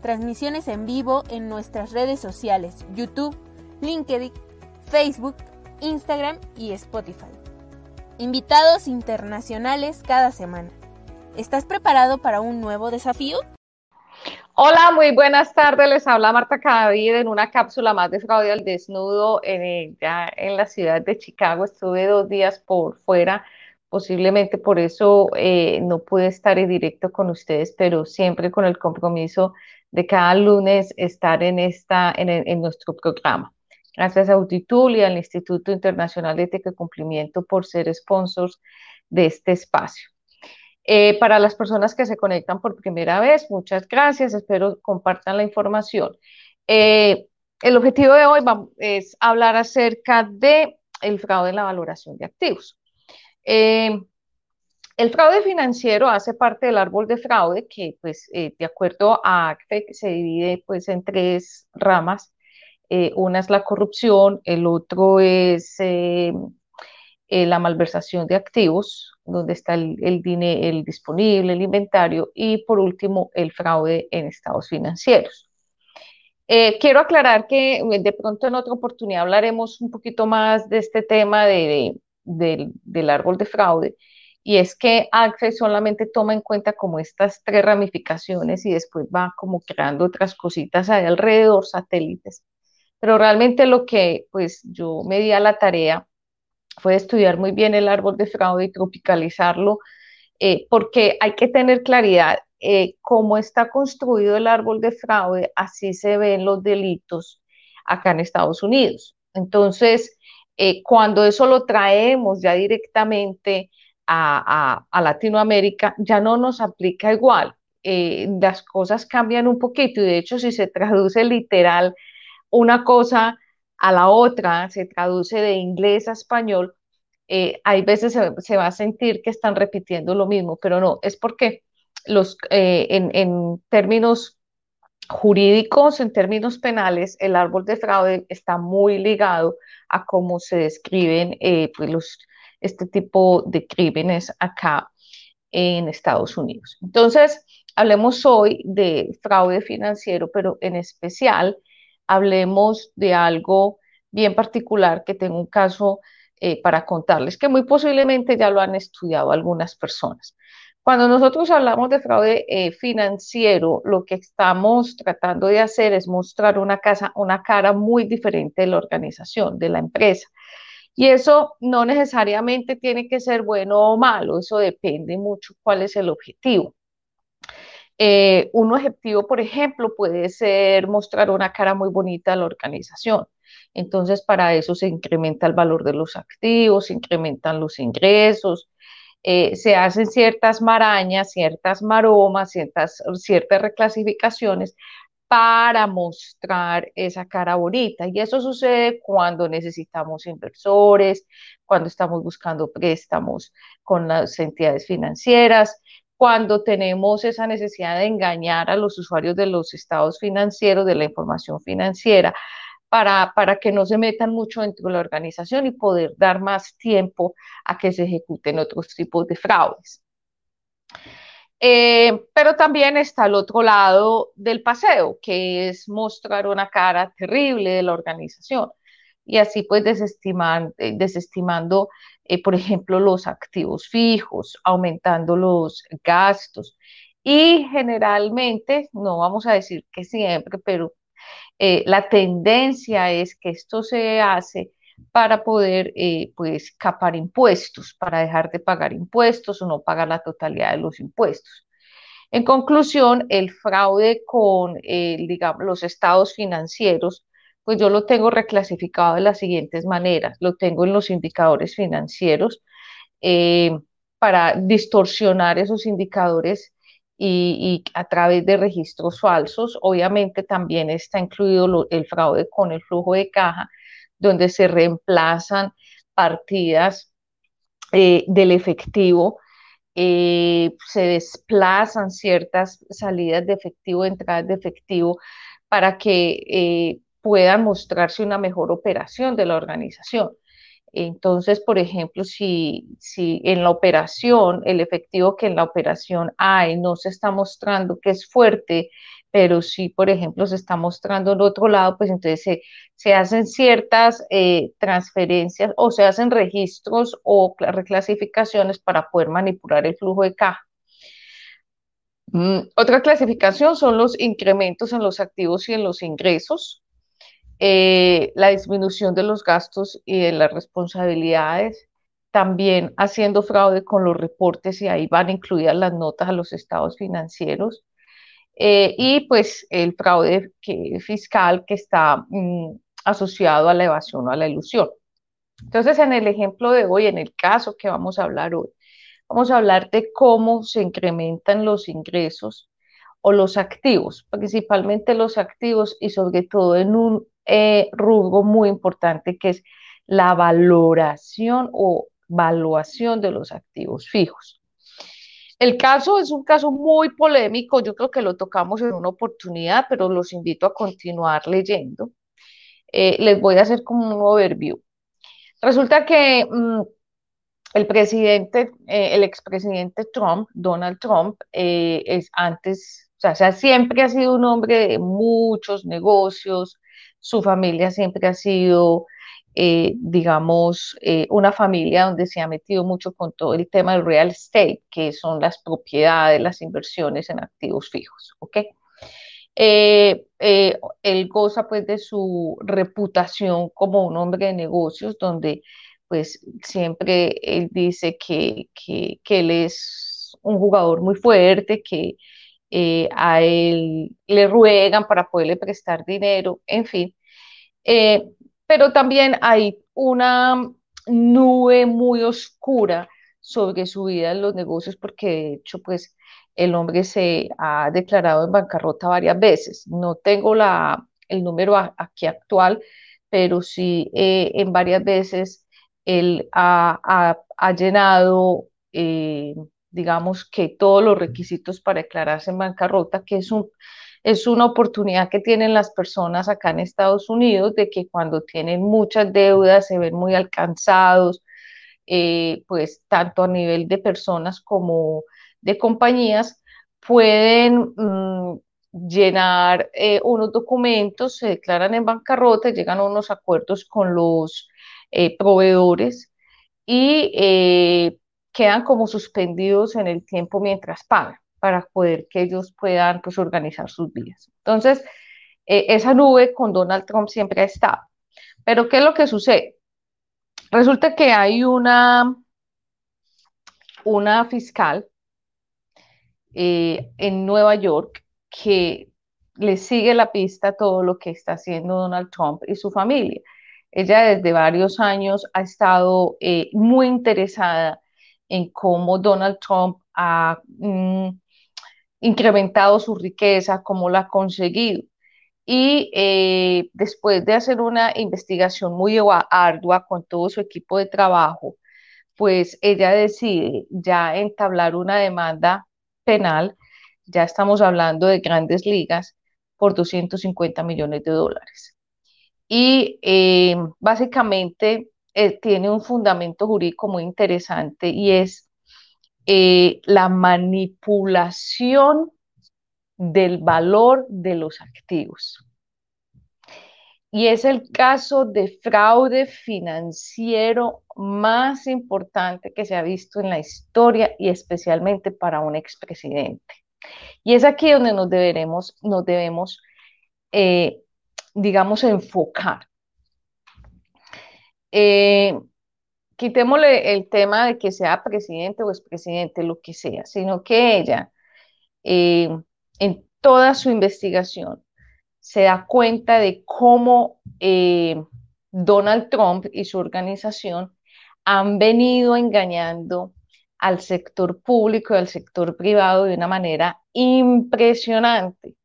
transmisiones en vivo en nuestras redes sociales, YouTube, LinkedIn, Facebook, Instagram y Spotify. Invitados internacionales cada semana. ¿Estás preparado para un nuevo desafío? Hola, muy buenas tardes. Les habla Marta Cadavid en una cápsula más de al desnudo en, ya en la ciudad de Chicago. Estuve dos días por fuera, posiblemente por eso eh, no pude estar en directo con ustedes, pero siempre con el compromiso de cada lunes estar en, esta, en, nuestro programa. Gracias a Autitul y al Instituto Internacional de Ética y Cumplimiento por ser sponsors de este espacio. Eh, para las personas que se conectan por primera vez, muchas gracias, espero compartan la información. Eh, el objetivo de hoy es hablar acerca de el fraude en la valoración de activos. Eh, el fraude financiero hace parte del árbol de fraude que, pues, de acuerdo a ACFE, se divide pues, en tres ramas. una es la corrupción, el otro es la malversación de activos, donde está el, dinero, el disponible, el inventario, y por último, el fraude en estados financieros. Eh, quiero aclarar que eh, de pronto en otra oportunidad hablaremos un poquito más de este tema de, del árbol de fraude, y es que ACFE solamente toma en cuenta como estas tres ramificaciones y después va como creando otras cositas ahí alrededor, satélites. Pero realmente lo que pues yo me di a la tarea fue estudiar muy bien el árbol de fraude y tropicalizarlo, eh, porque hay que tener claridad eh, cómo está construido el árbol de fraude, así se ven los delitos acá en Estados Unidos. Entonces, eh, cuando eso lo traemos ya directamente a, Latinoamérica, ya no nos aplica igual. las cosas cambian un poquito y de hecho si se traduce literal una cosa a la otra, se traduce de inglés a español, eh, hay veces se, va a sentir que están repitiendo lo mismo, pero no, es porque los, eh, en, términos jurídicos, en términos penales, el árbol de fraude está muy ligado a cómo se describen eh, pues los, este tipo de crímenes acá en Estados Unidos. Entonces, hablemos hoy de fraude financiero, pero en especial hablemos de algo bien particular que tengo un caso eh, para contarles, que muy posiblemente ya lo han estudiado algunas personas. Cuando nosotros hablamos de fraude eh, financiero, lo que estamos tratando de hacer es mostrar una, casa, una cara muy diferente de la organización, de la empresa. Y eso no necesariamente tiene que ser bueno o malo, eso depende mucho cuál es el objetivo. Eh, un objetivo, por ejemplo, puede ser mostrar una cara muy bonita a la organización. Entonces, para eso se incrementa el valor de los activos, se incrementan los ingresos, eh, se hacen ciertas marañas, ciertas maromas, ciertas, ciertas reclasificaciones para mostrar esa cara bonita. Y eso sucede cuando necesitamos inversores, cuando estamos buscando préstamos con las entidades financieras, cuando tenemos esa necesidad de engañar a los usuarios de los estados financieros, de la información financiera, para, para, que no se metan mucho dentro de la organización y poder dar más tiempo a que se ejecuten otros tipos de fraudes. Eh, pero también está el otro lado del paseo, que es mostrar una cara terrible de la organización y así pues desestimando, eh, desestimando eh, por ejemplo, los activos fijos, aumentando los gastos. Y generalmente, no vamos a decir que siempre, pero la tendencia es que esto se hace para poder eh, pues capar impuestos, para dejar de pagar impuestos o no pagar la totalidad de los impuestos. En conclusión, el fraude con digamos, los estados financieros pues yo lo tengo reclasificado de las siguientes maneras. Lo tengo en los indicadores financieros eh, para distorsionar esos indicadores y, a través de registros falsos. Obviamente también está incluido el fraude con el flujo de caja, donde se reemplazan partidas eh, del efectivo, eh, se desplazan ciertas salidas de efectivo, entradas de efectivo, para que eh, puedan mostrarse una mejor operación de la organización. Entonces, por ejemplo, si, si en la operación, el efectivo que en la operación hay no se está mostrando que es fuerte, pero si, por ejemplo, se está mostrando en otro lado, pues entonces se, hacen ciertas eh, transferencias o se hacen registros o reclasificaciones para poder manipular el flujo de caja. Mm, otra clasificación son los incrementos en los activos y en los ingresos. Eh, la disminución de los gastos y de las responsabilidades, también haciendo fraude con los reportes y ahí van incluidas las notas a los estados financieros. Eh, y pues el fraude fiscal que está mm, asociado a la evasión o a la ilusión. Entonces, en el ejemplo de hoy, en el caso que vamos a hablar hoy, vamos a hablar de cómo se incrementan los ingresos o los activos, principalmente los activos y sobre todo en un eh, rubro muy importante que es la valoración o valuación de los activos fijos. El caso es un caso muy polémico, yo creo que lo tocamos en una oportunidad, pero los invito a continuar leyendo. Eh, les voy a hacer como un overview. Resulta que mm, el presidente, eh, el expresidente Trump, Donald Trump, es antes, o sea, siempre ha sido un hombre de muchos negocios, su familia siempre ha sido, eh, digamos, eh, una familia donde se ha metido mucho con todo el tema del real estate, que son las propiedades, las inversiones en activos fijos, ¿ok? Eh, él goza pues de su reputación como un hombre de negocios, donde pues siempre él dice que, que, que él es un jugador muy fuerte, que a él le ruegan para poderle prestar dinero, en fin. Pero también hay una nube muy oscura sobre su vida en los negocios porque de hecho pues el hombre se ha declarado en bancarrota varias veces. No tengo la, el número aquí actual, pero sí eh, en varias veces él ha, ha llenado digamos que todos los requisitos para declararse en bancarrota, que es un, es una oportunidad que tienen las personas acá en Estados Unidos de que cuando tienen muchas deudas se ven muy alcanzados, eh, pues tanto a nivel de personas como de compañías, pueden mm, llenar eh, unos documentos, se declaran en bancarrota, llegan a unos acuerdos con los eh, proveedores y quedan como suspendidos en el tiempo mientras pagan para poder que ellos puedan pues organizar sus vidas. Entonces, eh, esa nube con Donald Trump siempre ha estado. Pero ¿qué es lo que sucede? Resulta que hay una, una fiscal eh, en Nueva York que le sigue la pista todo lo que está haciendo Donald Trump y su familia. Ella desde varios años ha estado eh, muy interesada en cómo Donald Trump ha mm, incrementado su riqueza, cómo la ha conseguido. Y eh, después de hacer una investigación muy ardua con todo su equipo de trabajo, pues ella decide ya entablar una demanda penal, ya estamos hablando de grandes ligas, por 250 millones de dólares. Y eh, básicamente eh, tiene un fundamento jurídico muy interesante y es eh, la manipulación del valor de los activos. Y es el caso de fraude financiero más importante que se ha visto en la historia y especialmente para un expresidente. Y es aquí donde nos, deberemos, nos debemos, eh, digamos, enfocar. Eh, quitémosle el tema de que sea presidente o expresidente, lo que sea, sino que ella, eh, en toda su investigación, se da cuenta de cómo eh, Donald Trump y su organización han venido engañando al sector público y al sector privado de una manera impresionante.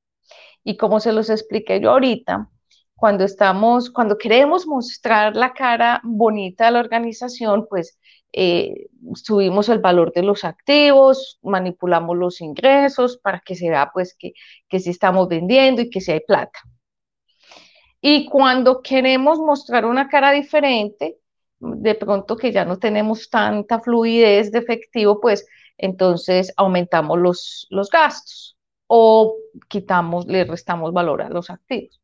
Y como se los expliqué yo ahorita, cuando estamos, cuando queremos mostrar la cara bonita de la organización, pues eh, subimos el valor de los activos, manipulamos los ingresos para que se vea pues que, que sí estamos vendiendo y que sí hay plata. Y cuando queremos mostrar una cara diferente, de pronto que ya no tenemos tanta fluidez de efectivo, pues entonces aumentamos los, los gastos o quitamos, le restamos valor a los activos.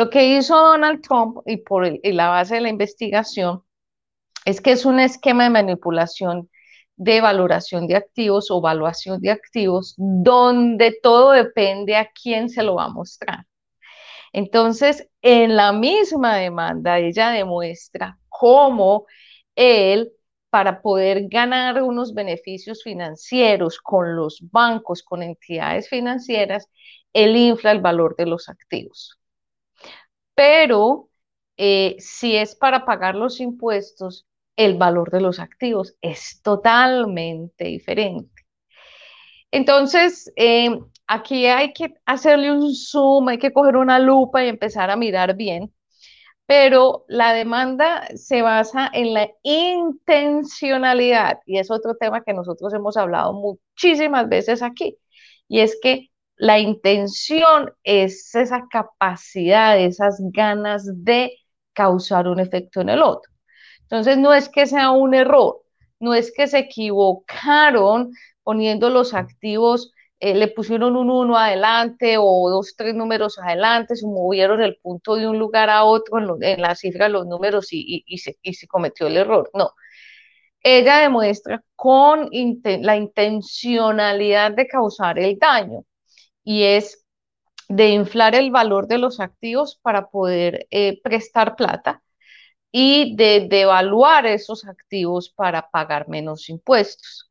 Lo que hizo Donald Trump y por la base de la investigación es que es un esquema de manipulación de valoración de activos o evaluación de activos donde todo depende a quién se lo va a mostrar. Entonces, en la misma demanda, ella demuestra cómo él, para poder ganar unos beneficios financieros con los bancos, con entidades financieras, él infla el valor de los activos. Pero eh, si es para pagar los impuestos, el valor de los activos es totalmente diferente. Entonces, eh, aquí hay que hacerle un zoom, hay que coger una lupa y empezar a mirar bien, pero la demanda se basa en la intencionalidad y es otro tema que nosotros hemos hablado muchísimas veces aquí, y es que la intención es esa capacidad, esas ganas de causar un efecto en el otro. Entonces, no es que sea un error, no es que se equivocaron poniendo los activos, eh, le pusieron un uno adelante o dos, tres números adelante, se movieron el punto de un lugar a otro en, la cifra los números y se cometió el error. No, ella demuestra con la intencionalidad de causar el daño y es de inflar el valor de los activos para poder eh, prestar plata y de devaluar esos activos para pagar menos impuestos.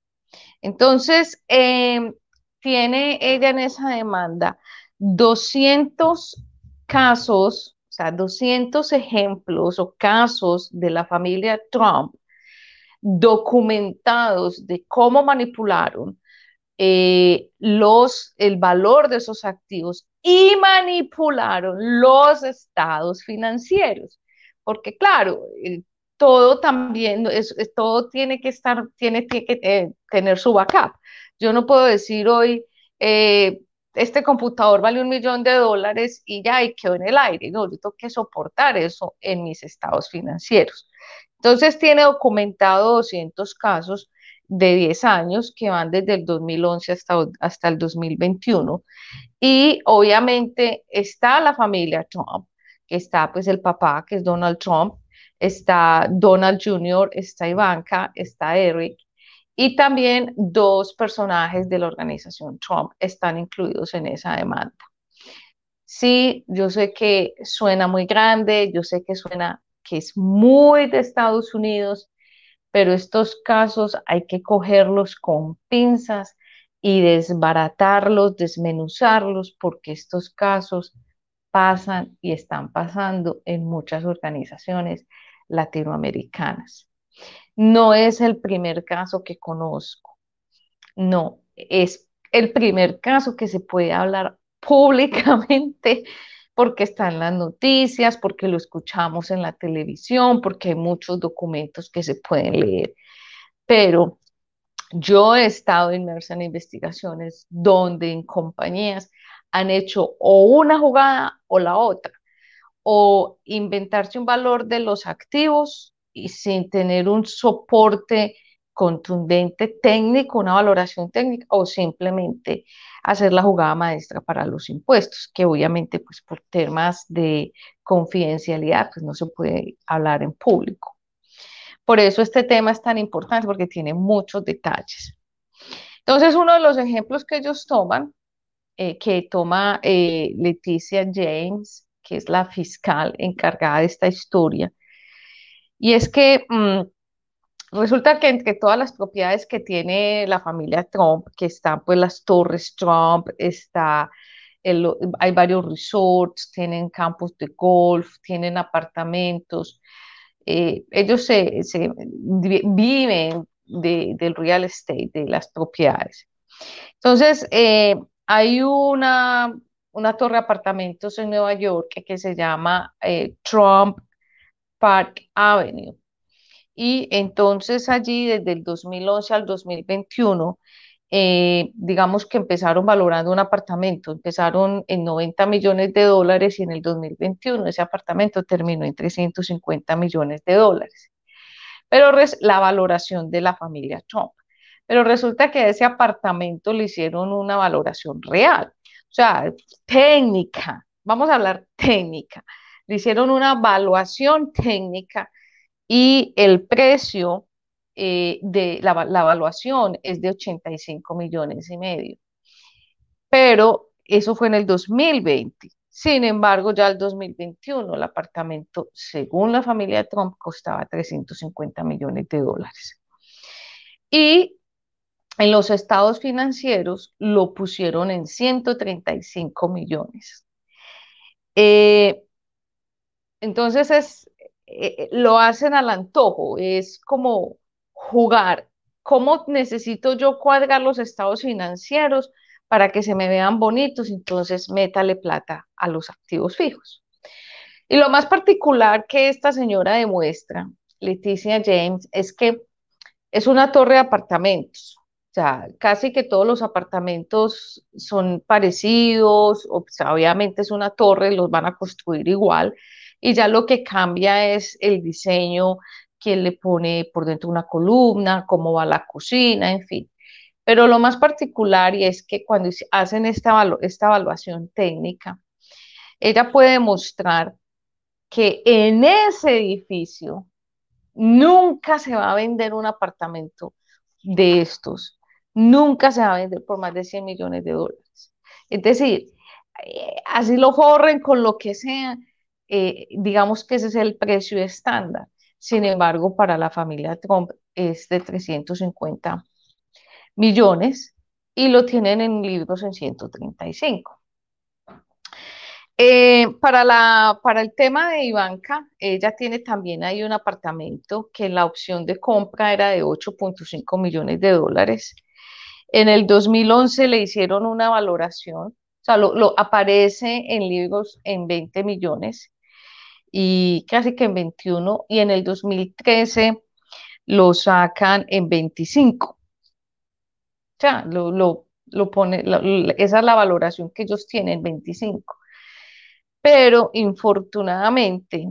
Entonces, em, tiene ella en esa demanda 200 casos, o sea, 200 ejemplos o casos de la familia Trump documentados de cómo manipularon eh, los, el valor de esos activos y manipularon los estados financieros porque claro, eh, todo también, es, todo tiene que estar, tiene, que eh, tener su backup. Yo no puedo decir hoy, eh, este computador vale un millón de dólares y ya, y quedó en el aire. No, yo tengo que soportar eso en mis estados financieros. Entonces tiene documentado 200 casos de 10 años que van desde el 2011 hasta, hasta el 2021. Y obviamente está la familia Trump, que está pues el papá, que es Donald Trump, está Donald Jr., está Ivanka, está Eric, y también dos personajes de la organización Trump están incluidos en esa demanda. Sí, yo sé que suena muy grande, yo sé que suena que es muy de Estados Unidos, pero estos casos hay que cogerlos con pinzas y desbaratarlos, desmenuzarlos, porque estos casos pasan y están pasando en muchas organizaciones latinoamericanas. No es el primer caso que conozco, no, es el primer caso que se puede hablar públicamente porque está en las noticias, porque lo escuchamos en la televisión, porque hay muchos documentos que se pueden leer. Pero yo he estado inmersa en investigaciones donde en compañías han hecho o una jugada o la otra, o inventarse un valor de los activos y sin tener un soporte contundente técnico, una valoración técnica, o simplemente hacer la jugada maestra para los impuestos, que obviamente pues por temas de confidencialidad pues no se puede hablar en público. Por eso este tema es tan importante porque tiene muchos detalles. Entonces, uno de los ejemplos que ellos toman eh, que toma eh, Leticia James, que es la fiscal encargada de esta historia. Y es que mm, resulta que entre todas las propiedades que tiene la familia Trump, que están pues las torres Trump, está hay varios resorts, tienen campos de golf, tienen apartamentos. Eh, ellos se, viven del real estate, de las propiedades. Entonces, eh, hay una, torre de apartamentos en Nueva York que, se llama eh, Trump Park Avenue. Y entonces allí, desde el 2011 al 2021, eh, digamos que empezaron valorando un apartamento, empezaron en 90 millones de dólares y en el 2021 ese apartamento terminó en 350 millones de dólares. Pero la valoración de la familia Trump. Pero resulta que a ese apartamento le hicieron una valoración real, o sea, técnica, vamos a hablar técnica. Le hicieron una evaluación técnica y el precio eh, de la, evaluación es de 85 millones y medio. Pero eso fue en el 2020. Sin embargo, ya el 2021 el apartamento, según la familia Trump, costaba 350 millones de dólares. Y en los estados financieros lo pusieron en 135 millones. Eh, entonces es, eh, lo hacen al antojo, es como jugar. ¿Cómo necesito yo cuadrar los estados financieros para que se me vean bonitos? Entonces, métale plata a los activos fijos. Y lo más particular que esta señora demuestra, Leticia James, es que es una torre de apartamentos. O sea, casi que todos los apartamentos son parecidos, obviamente es una torre, los van a construir igual, y ya lo que cambia es el diseño, quién le pone por dentro una columna, cómo va la cocina, en fin. Pero lo más particular y es que cuando hacen esta, esta evaluación técnica, ella puede mostrar que en ese edificio nunca se va a vender un apartamento de estos nunca se va a vender por más de 100 millones de dólares. Es decir, eh, así lo forren con lo que sea, eh, digamos que ese es el precio estándar. Sin embargo, para la familia Trump es de 350 millones y lo tienen en libros en 135. Eh, para, la, para el tema de Ivanka, ella tiene también ahí un apartamento que la opción de compra era de 8.5 millones de dólares en el 2011 le hicieron una valoración, o sea, lo, aparece en libros en 20 millones y casi que en 21, y en el 2013 lo sacan en 25. O sea, lo, lo, pone, esa es la valoración que ellos tienen, 25. Pero infortunadamente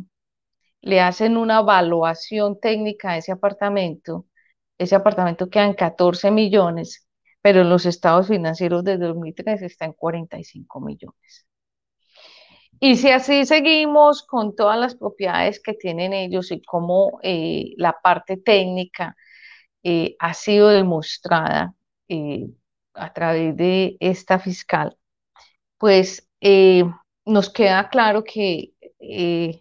le hacen una evaluación técnica a ese apartamento. Ese apartamento queda en 14 millones pero en los estados financieros de 2013 está en 45 millones. Y si así seguimos con todas las propiedades que tienen ellos y cómo eh, la parte técnica eh, ha sido demostrada eh, a través de esta fiscal, pues nos queda claro que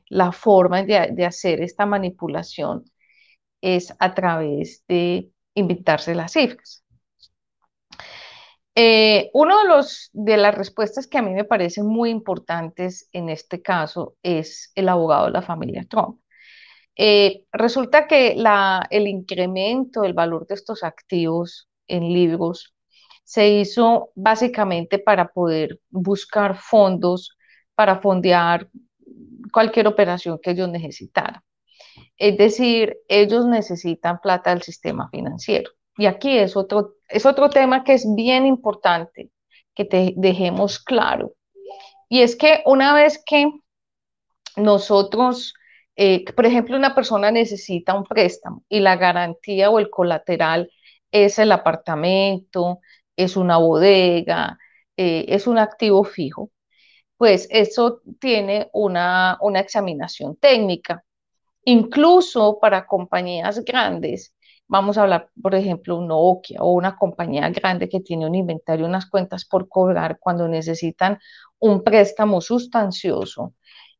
la forma de, de hacer esta manipulación es a través de inventarse las cifras. Eh, uno de, los, de las respuestas que a mí me parecen muy importantes en este caso es el abogado de la familia Trump. Eh, resulta que el incremento del valor de estos activos en libros se hizo básicamente para poder buscar fondos para fondear cualquier operación que ellos necesitaran. Es decir, ellos necesitan plata del sistema financiero. Y aquí es otro, es otro tema que es bien importante que te dejemos claro. Y es que una vez que nosotros, eh, por ejemplo, una persona necesita un préstamo y la garantía o el colateral es el apartamento, es una bodega, eh, es un activo fijo, pues eso tiene una, una examinación técnica. Incluso para compañías grandes, Vamos a hablar, por ejemplo, un Nokia o una compañía grande que tiene un inventario, unas cuentas por cobrar cuando necesitan un préstamo sustancioso.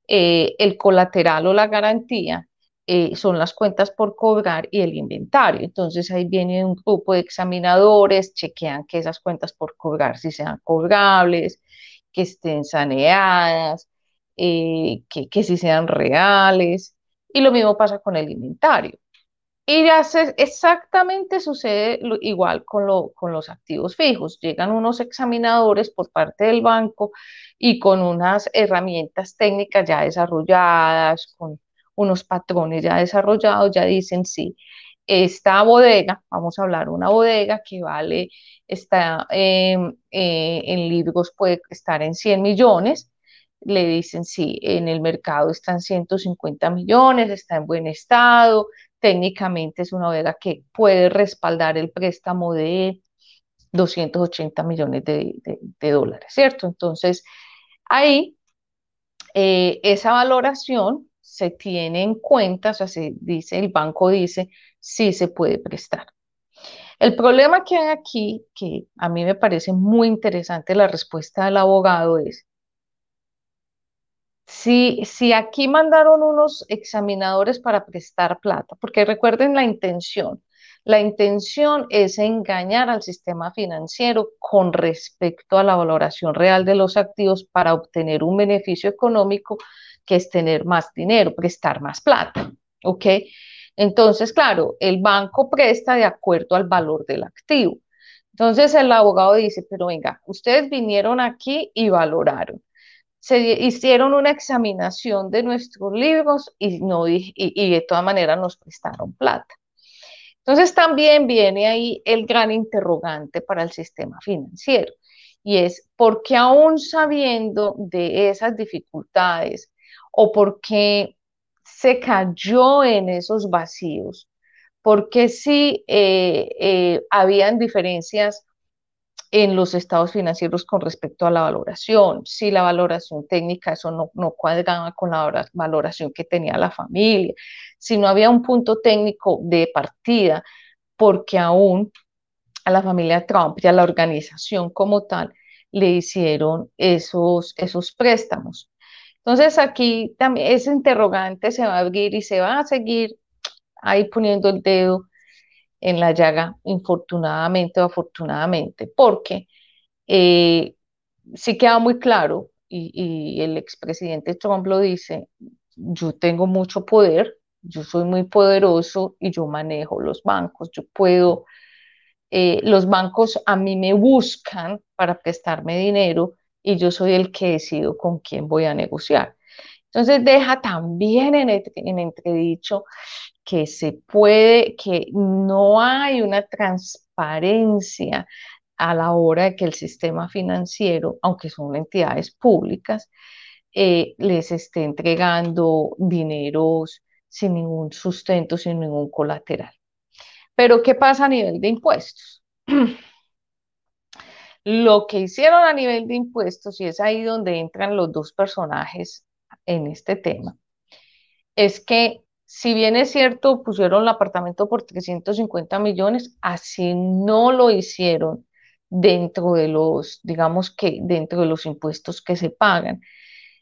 Eh, el colateral o la garantía eh, son las cuentas por cobrar y el inventario. Entonces ahí viene un grupo de examinadores, chequean que esas cuentas por cobrar si sean cobrables, que estén saneadas, eh, que, que si sean reales. Y lo mismo pasa con el inventario. Y hace exactamente sucede igual con, lo, con los activos fijos. Llegan unos examinadores por parte del banco y con unas herramientas técnicas ya desarrolladas, con unos patrones ya desarrollados, ya dicen sí, esta bodega, vamos a hablar una bodega que vale, está em, eh, en libros puede estar en 100 millones, le dicen sí, en el mercado están 150 millones, está en buen estado, técnicamente es una bodega que puede respaldar el préstamo de 280 millones de, dólares, ¿cierto? Entonces, ahí eh, esa valoración se tiene en cuenta, o sea, se dice, el banco dice, sí se puede prestar. El problema que hay aquí, que a mí me parece muy interesante la respuesta del abogado, es si, aquí mandaron unos examinadores para prestar plata, porque recuerden la intención, la intención es engañar al sistema financiero con respecto a la valoración real de los activos para obtener un beneficio económico que es tener más dinero, prestar más plata, ¿ok? Entonces, claro, el banco presta de acuerdo al valor del activo. Entonces el abogado dice, pero venga, ustedes vinieron aquí y valoraron. Se hicieron una examinación de nuestros libros y, no, y, de todas maneras nos prestaron plata. Entonces también viene ahí el gran interrogante para el sistema financiero y es, ¿por qué aún sabiendo de esas dificultades o por qué se cayó en esos vacíos, porque sí eh, eh, habían diferencias en los estados financieros con respecto a la valoración, si la valoración técnica, eso no, no cuadraba con la valoración que tenía la familia, si no había un punto técnico de partida, porque aún a la familia Trump y a la organización como tal le hicieron esos, esos préstamos. Entonces aquí también ese interrogante se va a abrir y se va a seguir ahí poniendo el dedo en la llaga, infortunadamente o afortunadamente, porque eh, sí queda muy claro, y, el expresidente Trump lo dice, yo tengo mucho poder, yo soy muy poderoso y yo manejo los bancos, yo puedo, eh, los bancos a mí me buscan para prestarme dinero y yo soy el que decido con quién voy a negociar. Entonces deja también en, en entredicho que se puede, que no hay una transparencia a la hora de que el sistema financiero, aunque son entidades públicas, eh, les esté entregando dineros sin ningún sustento, sin ningún colateral. Pero ¿qué pasa a nivel de impuestos? Lo que hicieron a nivel de impuestos, y es ahí donde entran los dos personajes en este tema, es que si bien es cierto, pusieron el apartamento por 350 millones, así no lo hicieron dentro de los, digamos que dentro de los impuestos que se pagan.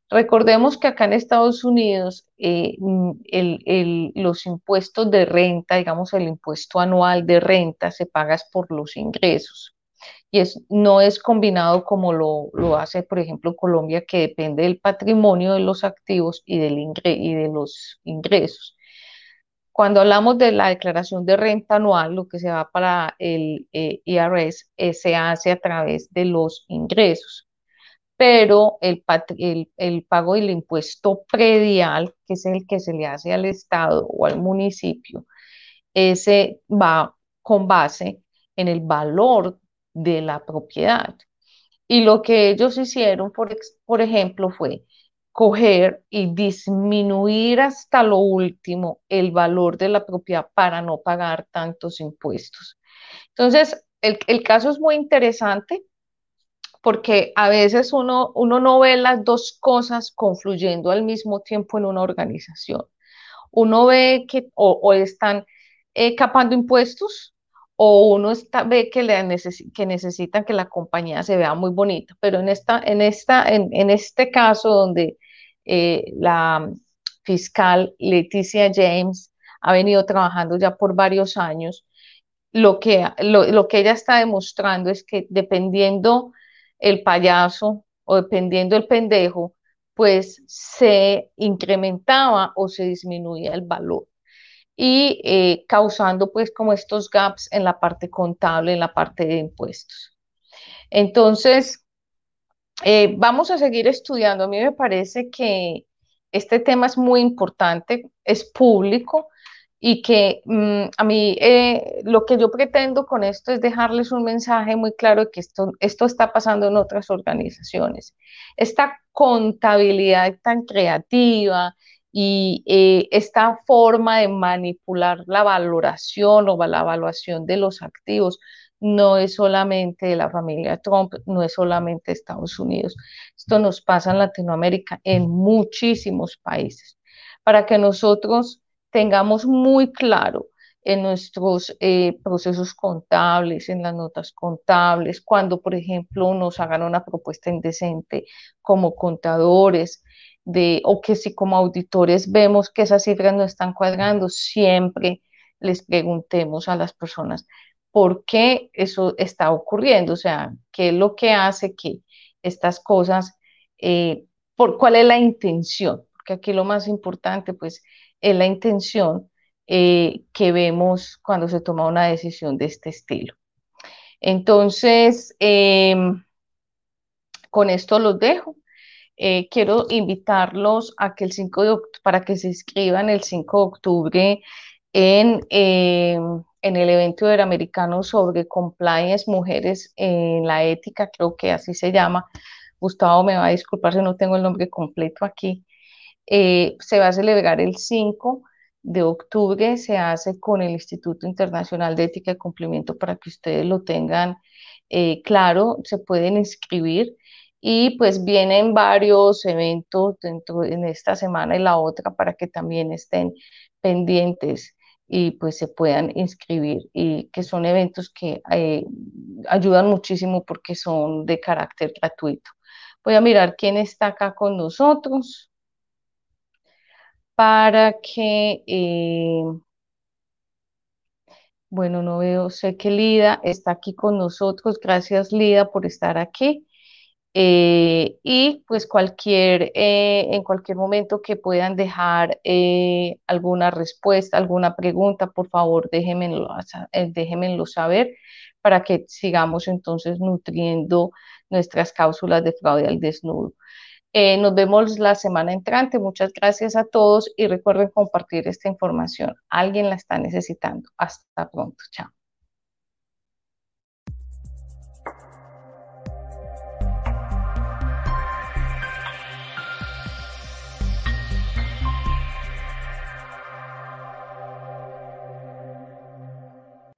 Recordemos que acá en Estados Unidos eh, mm, los impuestos de renta, digamos el impuesto anual de renta, se paga por los ingresos y es, no es combinado como lo, lo, hace, por ejemplo, Colombia, que depende del patrimonio de los activos y de los ingresos. Cuando hablamos de la declaración de renta anual, lo que se va para el eh, IRS eh, se hace a través de los ingresos, pero el, pago del impuesto predial, que es el que se le hace al Estado o al municipio, ese va con base en el valor de la propiedad. Y lo que ellos hicieron, por ejemplo, fue coger y disminuir hasta lo último el valor de la propiedad para no pagar tantos impuestos. Entonces, el, el caso es muy interesante porque a veces uno, uno no ve las dos cosas confluyendo al mismo tiempo en una organización. Uno ve que o, están eh, capando impuestos o uno está, ve que, le que necesitan que la compañía se vea muy bonita, pero en, esta, en, esta, en, este caso donde eh, la fiscal Leticia James ha venido trabajando ya por varios años, lo que, lo, que ella está demostrando es que dependiendo el payaso o dependiendo el pendejo, pues se incrementaba o se disminuía el valor. y eh, causando pues como estos gaps en la parte contable, en la parte de impuestos. Entonces, eh, vamos a seguir estudiando. A mí me parece que este tema es muy importante, es público y que mm, a mí eh, lo que yo pretendo con esto es dejarles un mensaje muy claro de que esto, esto está pasando en otras organizaciones. Esta contabilidad tan creativa y eh, esta forma de manipular la valoración o la evaluación de los activos no es solamente la familia Trump, no es solamente Estados Unidos. Esto nos pasa en Latinoamérica, en muchísimos países. Para que nosotros tengamos muy claro en nuestros eh, procesos contables, en las notas contables, cuando, por ejemplo, nos hagan una propuesta indecente como contadores, o que si como auditores vemos que esas cifras no están cuadrando, siempre les preguntemos a las personas por qué eso está ocurriendo, o sea, qué es lo que hace que estas cosas, eh, por cuál es la intención, porque aquí lo más importante, pues, es la intención eh, que vemos cuando se toma una decisión de este estilo. Entonces, em, con esto los dejo. Eh, quiero invitarlos a que el 5 de para que se inscriban el 5 de octubre en, em, en el evento interamericano sobre compliance mujeres en la ética, creo que así se llama. Gustavo me va a disculpar si no tengo el nombre completo aquí. Eh, se va a celebrar el 5 de octubre, se hace con el Instituto Internacional de Ética y Cumplimiento para que ustedes lo tengan eh, claro, se pueden inscribir y pues vienen varios eventos dentro en esta semana y la otra para que también estén pendientes y pues se puedan inscribir y que son eventos que eh, ayudan muchísimo porque son de carácter gratuito. Voy a mirar quién está acá con nosotros para que, eh, bueno, no veo, sé que Lida está aquí con nosotros. Gracias, Lida, por estar aquí. Eh, y pues cualquier, eh, en cualquier momento que puedan dejar alguna respuesta, alguna pregunta, por favor, déjenmelo, déjenmelo saber para que sigamos entonces nutriendo nuestras cápsulas de fraude al desnudo. Eh, nos vemos la semana entrante. Muchas gracias a todos y recuerden compartir esta información. Alguien la está necesitando. Hasta pronto. Chao.